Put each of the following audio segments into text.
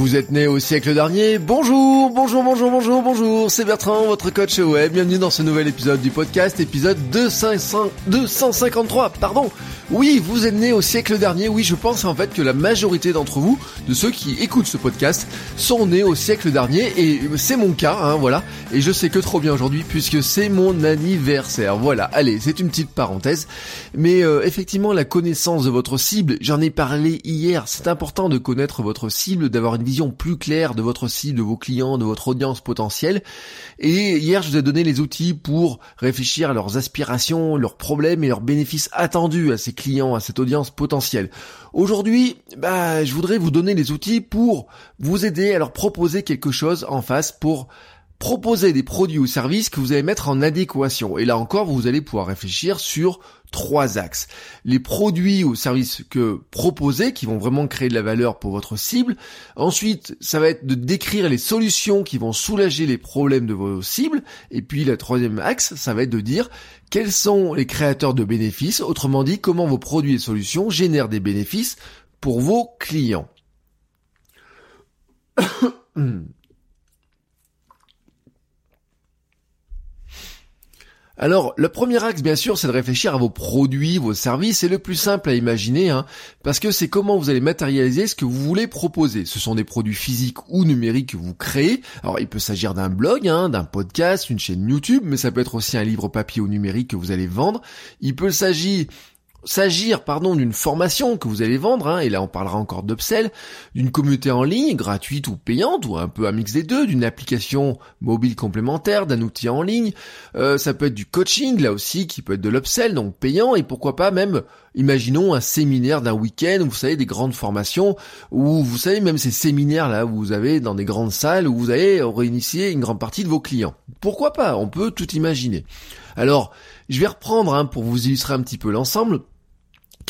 Vous êtes né au siècle dernier Bonjour, bonjour, bonjour, bonjour, bonjour, c'est Bertrand, votre coach web. Bienvenue dans ce nouvel épisode du podcast, épisode 200, 253, pardon. Oui, vous êtes né au siècle dernier. Oui, je pense en fait que la majorité d'entre vous, de ceux qui écoutent ce podcast, sont nés au siècle dernier et c'est mon cas, hein, voilà. Et je sais que trop bien aujourd'hui puisque c'est mon anniversaire. Voilà. Allez, c'est une petite parenthèse. Mais euh, effectivement, la connaissance de votre cible, j'en ai parlé hier. C'est important de connaître votre cible, d'avoir une vision plus claire de votre cible, de vos clients, de votre audience potentielle. Et hier, je vous ai donné les outils pour réfléchir à leurs aspirations, leurs problèmes et leurs bénéfices attendus à ces clients, à cette audience potentielle. Aujourd'hui, bah, je voudrais vous donner les outils pour vous aider à leur proposer quelque chose en face pour proposer des produits ou services que vous allez mettre en adéquation. Et là encore, vous allez pouvoir réfléchir sur trois axes. Les produits ou services que proposez, qui vont vraiment créer de la valeur pour votre cible. Ensuite, ça va être de décrire les solutions qui vont soulager les problèmes de vos cibles. Et puis, le troisième axe, ça va être de dire quels sont les créateurs de bénéfices, autrement dit, comment vos produits et solutions génèrent des bénéfices pour vos clients. Alors, le premier axe, bien sûr, c'est de réfléchir à vos produits, vos services. C'est le plus simple à imaginer, hein, parce que c'est comment vous allez matérialiser ce que vous voulez proposer. Ce sont des produits physiques ou numériques que vous créez. Alors, il peut s'agir d'un blog, hein, d'un podcast, une chaîne YouTube, mais ça peut être aussi un livre papier ou numérique que vous allez vendre. Il peut s'agir s'agir pardon d'une formation que vous allez vendre, hein, et là on parlera encore d'upsell, d'une communauté en ligne gratuite ou payante ou un peu un mix des deux, d'une application mobile complémentaire, d'un outil en ligne, euh, ça peut être du coaching là aussi qui peut être de l'upsell donc payant et pourquoi pas même imaginons un séminaire d'un week-end, vous savez des grandes formations ou vous savez même ces séminaires là où vous avez dans des grandes salles où vous allez réinitier une grande partie de vos clients. Pourquoi pas? On peut tout imaginer. Alors, je vais reprendre hein, pour vous illustrer un petit peu l'ensemble.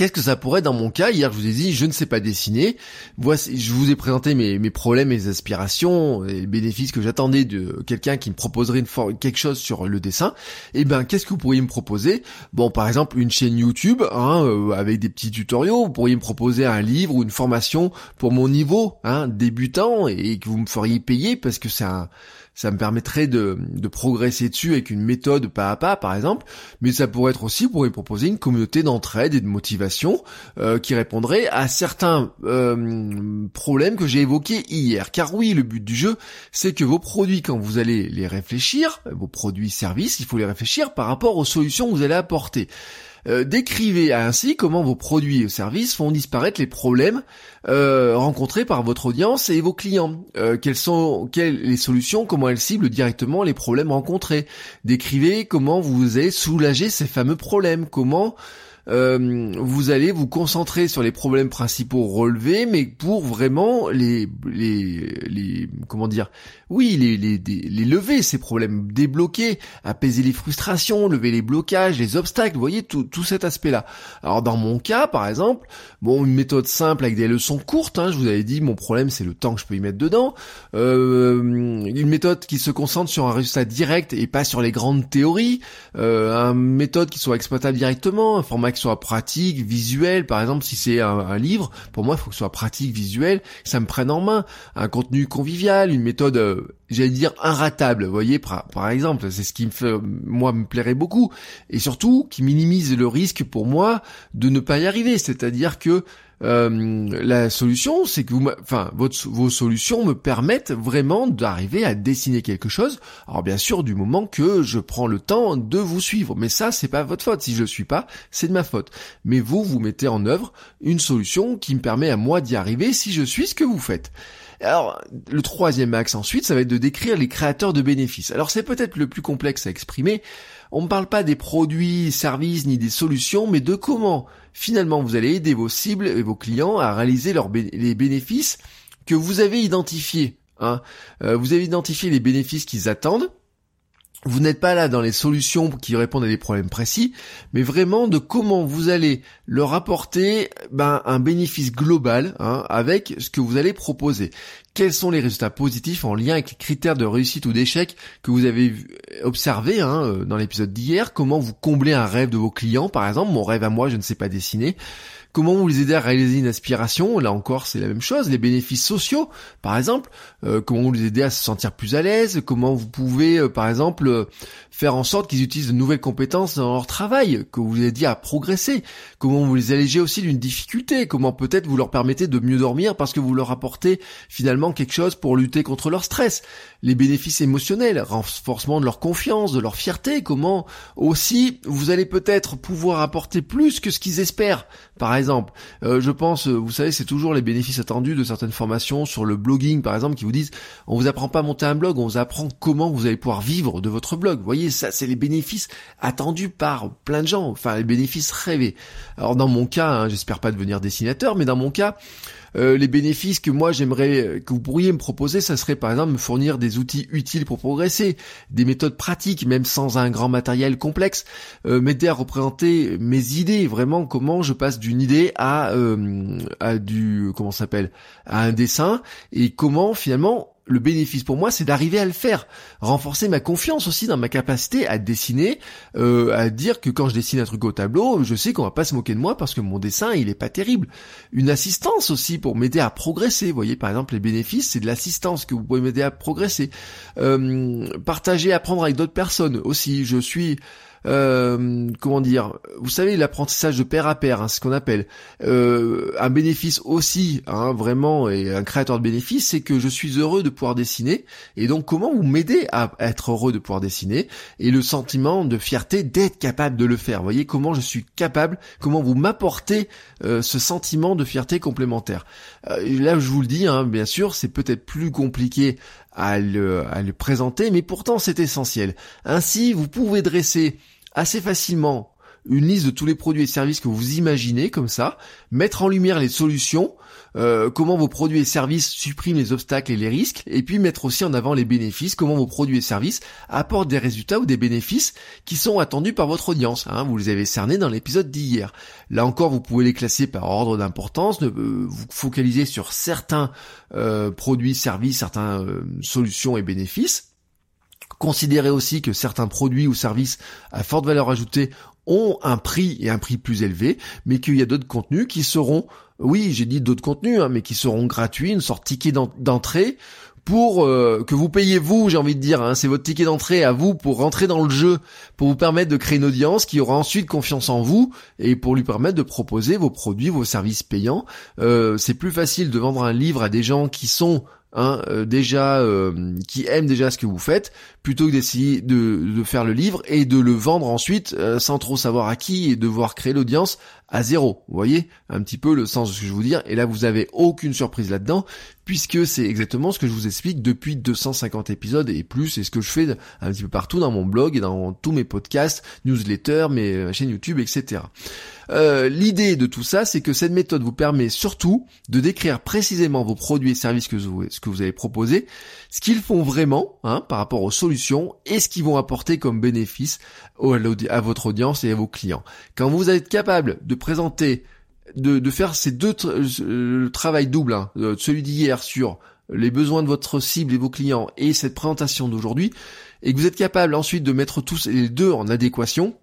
Qu'est-ce que ça pourrait dans mon cas Hier, je vous ai dit, je ne sais pas dessiner. Voici, je vous ai présenté mes, mes problèmes, mes aspirations, et les bénéfices que j'attendais de quelqu'un qui me proposerait une quelque chose sur le dessin. Eh ben, qu'est-ce que vous pourriez me proposer? Bon, par exemple, une chaîne YouTube hein, euh, avec des petits tutoriaux. Vous pourriez me proposer un livre ou une formation pour mon niveau hein, débutant et que vous me feriez payer parce que c'est un ça me permettrait de, de, progresser dessus avec une méthode pas à pas par exemple, mais ça pourrait être aussi, pour y proposer une communauté d'entraide et de motivation euh, qui répondrait à certains euh, problèmes que j'ai évoqués hier. Car oui, le but du jeu, c'est que vos produits, quand vous allez les réfléchir, vos produits services, il faut les réfléchir par rapport aux solutions que vous allez apporter. Euh, décrivez ainsi comment vos produits et services font disparaître les problèmes euh, rencontrés par votre audience et vos clients. Euh, quelles sont quelles les solutions, comment elles ciblent directement les problèmes rencontrés. Décrivez comment vous allez soulager ces fameux problèmes, comment euh, vous allez vous concentrer sur les problèmes principaux relevés, mais pour vraiment les, les, les comment dire, oui, les, les, les lever ces problèmes, débloquer, apaiser les frustrations, lever les blocages, les obstacles, vous voyez tout, tout cet aspect-là. Alors dans mon cas, par exemple, bon, une méthode simple avec des leçons courtes, hein, je vous avais dit, mon problème c'est le temps que je peux y mettre dedans, euh, une méthode qui se concentre sur un résultat direct et pas sur les grandes théories, euh, une méthode qui soit exploitable directement, un format qui soit pratique, visuel. Par exemple, si c'est un, livre, pour moi, il faut que ce soit pratique, visuel, ça me prenne en main. Un contenu convivial, une méthode, euh, j'allais dire, inratable. Vous voyez, par, par exemple, c'est ce qui me fait, moi, me plairait beaucoup. Et surtout, qui minimise le risque pour moi de ne pas y arriver. C'est-à-dire que euh, la solution, c'est que vous, enfin, vos solutions me permettent vraiment d'arriver à dessiner quelque chose. Alors bien sûr, du moment que je prends le temps de vous suivre, mais ça, c'est pas votre faute. Si je le suis pas, c'est de ma faute. Mais vous, vous mettez en œuvre une solution qui me permet à moi d'y arriver si je suis ce que vous faites. Alors, le troisième axe ensuite, ça va être de décrire les créateurs de bénéfices. Alors c'est peut-être le plus complexe à exprimer. On ne parle pas des produits, services ni des solutions, mais de comment finalement vous allez aider vos cibles et vos clients à réaliser les bénéfices que vous avez identifiés. Hein. Euh, vous avez identifié les bénéfices qu'ils attendent vous n'êtes pas là dans les solutions qui répondent à des problèmes précis, mais vraiment de comment vous allez leur apporter ben, un bénéfice global hein, avec ce que vous allez proposer. Quels sont les résultats positifs en lien avec les critères de réussite ou d'échec que vous avez observé hein, euh, dans l'épisode d'hier? Comment vous comblez un rêve de vos clients, par exemple, mon rêve à moi, je ne sais pas dessiner. Comment vous les aider à réaliser une aspiration? Là encore, c'est la même chose. Les bénéfices sociaux, par exemple. Euh, comment vous les aider à se sentir plus à l'aise? Comment vous pouvez, euh, par exemple, euh, faire en sorte qu'ils utilisent de nouvelles compétences dans leur travail, que vous les aidiez à progresser? Comment vous les allégez aussi d'une difficulté? Comment peut-être vous leur permettez de mieux dormir parce que vous leur apportez finalement quelque chose pour lutter contre leur stress? Les bénéfices émotionnels, renforcement de leur confiance, de leur fierté. Comment aussi vous allez peut-être pouvoir apporter plus que ce qu'ils espèrent? Par exemple, euh, je pense, euh, vous savez, c'est toujours les bénéfices attendus de certaines formations sur le blogging, par exemple, qui vous disent, on vous apprend pas à monter un blog, on vous apprend comment vous allez pouvoir vivre de votre blog. Vous voyez, ça, c'est les bénéfices attendus par plein de gens, enfin, les bénéfices rêvés. Alors, dans mon cas, hein, j'espère pas devenir dessinateur, mais dans mon cas, euh, les bénéfices que moi j'aimerais euh, que vous pourriez me proposer, ça serait par exemple me fournir des outils utiles pour progresser, des méthodes pratiques, même sans un grand matériel complexe, euh, m'aider à représenter mes idées, vraiment comment je passe d'une idée à, à du comment s'appelle, à un dessin et comment finalement le bénéfice pour moi, c'est d'arriver à le faire, renforcer ma confiance aussi dans ma capacité à dessiner, euh, à dire que quand je dessine un truc au tableau, je sais qu'on va pas se moquer de moi parce que mon dessin il est pas terrible. Une assistance aussi pour m'aider à progresser. Vous voyez par exemple les bénéfices, c'est de l'assistance que vous pouvez m'aider à progresser. Euh, partager, apprendre avec d'autres personnes aussi. Je suis euh, comment dire, vous savez l'apprentissage de pair à pair, hein, ce qu'on appelle euh, un bénéfice aussi, hein, vraiment, et un créateur de bénéfices, c'est que je suis heureux de pouvoir dessiner, et donc comment vous m'aidez à être heureux de pouvoir dessiner, et le sentiment de fierté d'être capable de le faire? Vous voyez comment je suis capable, comment vous m'apportez euh, ce sentiment de fierté complémentaire. là, je vous le dis, hein, bien sûr, c'est peut-être plus compliqué à le, à le présenter, mais pourtant c'est essentiel. Ainsi, vous pouvez dresser assez facilement une liste de tous les produits et services que vous imaginez comme ça, mettre en lumière les solutions, euh, comment vos produits et services suppriment les obstacles et les risques, et puis mettre aussi en avant les bénéfices, comment vos produits et services apportent des résultats ou des bénéfices qui sont attendus par votre audience. Hein, vous les avez cernés dans l'épisode d'hier. Là encore, vous pouvez les classer par ordre d'importance, euh, vous focaliser sur certains euh, produits, services, certaines solutions et bénéfices Considérez aussi que certains produits ou services à forte valeur ajoutée ont un prix et un prix plus élevé, mais qu'il y a d'autres contenus qui seront, oui, j'ai dit d'autres contenus, hein, mais qui seront gratuits, une sorte de ticket d'entrée pour euh, que vous payez vous, j'ai envie de dire, hein, c'est votre ticket d'entrée à vous pour rentrer dans le jeu, pour vous permettre de créer une audience qui aura ensuite confiance en vous et pour lui permettre de proposer vos produits, vos services payants. Euh, c'est plus facile de vendre un livre à des gens qui sont Hein, euh, déjà euh, qui aiment déjà ce que vous faites, plutôt que d'essayer de, faire le livre et de le vendre ensuite euh, sans trop savoir à qui et devoir créer l'audience à zéro. Vous voyez un petit peu le sens de ce que je veux dire. Et là, vous avez aucune surprise là-dedans, puisque c'est exactement ce que je vous explique depuis 250 épisodes et plus, et ce que je fais un petit peu partout dans mon blog et dans tous mes podcasts, newsletters, mes chaînes YouTube, etc. Euh, L'idée de tout ça, c'est que cette méthode vous permet surtout de décrire précisément vos produits et services que vous, ce que vous avez proposé, ce qu'ils font vraiment hein, par rapport aux solutions et ce qu'ils vont apporter comme bénéfice à votre audience et à vos clients. Quand vous êtes capable de présenter, de, faire ces deux le travail double, hein, celui d'hier sur les besoins de votre cible et vos clients et cette présentation d'aujourd'hui, et que vous êtes capable ensuite de mettre tous les deux en adéquation,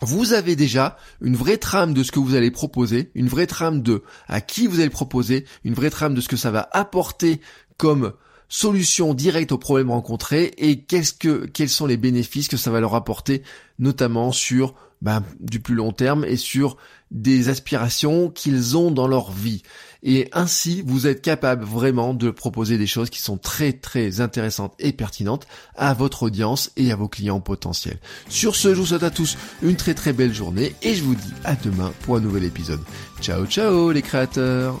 vous avez déjà une vraie trame de ce que vous allez proposer, une vraie trame de à qui vous allez proposer, une vraie trame de ce que ça va apporter comme solution directe aux problèmes rencontrés et qu'est-ce que, quels sont les bénéfices que ça va leur apporter, notamment sur ben, du plus long terme et sur des aspirations qu'ils ont dans leur vie. Et ainsi, vous êtes capable vraiment de proposer des choses qui sont très très intéressantes et pertinentes à votre audience et à vos clients potentiels. Sur ce, je vous souhaite à tous une très très belle journée et je vous dis à demain pour un nouvel épisode. Ciao ciao les créateurs